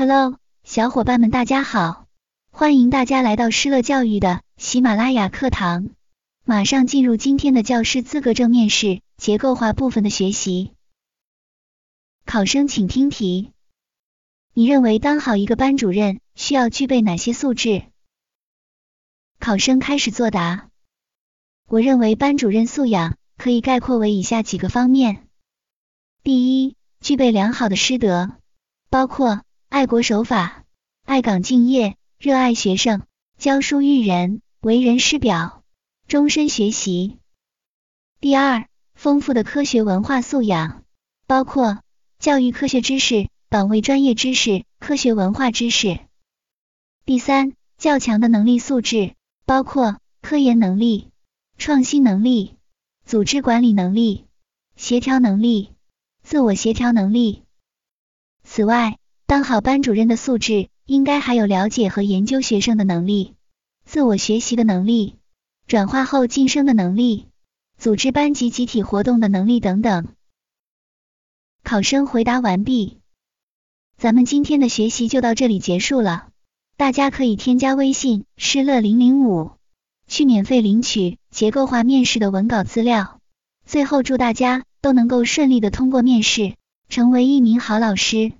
Hello，小伙伴们，大家好！欢迎大家来到施乐教育的喜马拉雅课堂。马上进入今天的教师资格证面试结构化部分的学习。考生请听题：你认为当好一个班主任需要具备哪些素质？考生开始作答。我认为班主任素养可以概括为以下几个方面：第一，具备良好的师德，包括爱国守法、爱岗敬业、热爱学生、教书育人、为人师表、终身学习。第二，丰富的科学文化素养，包括教育科学知识、岗位专业知识、科学文化知识。第三，较强的能力素质，包括科研能力。创新能力、组织管理能力、协调能力、自我协调能力。此外，当好班主任的素质，应该还有了解和研究学生的能力、自我学习的能力、转化后晋升的能力、组织班级集体活动的能力等等。考生回答完毕，咱们今天的学习就到这里结束了。大家可以添加微信施乐零零五。去免费领取结构化面试的文稿资料。最后，祝大家都能够顺利的通过面试，成为一名好老师。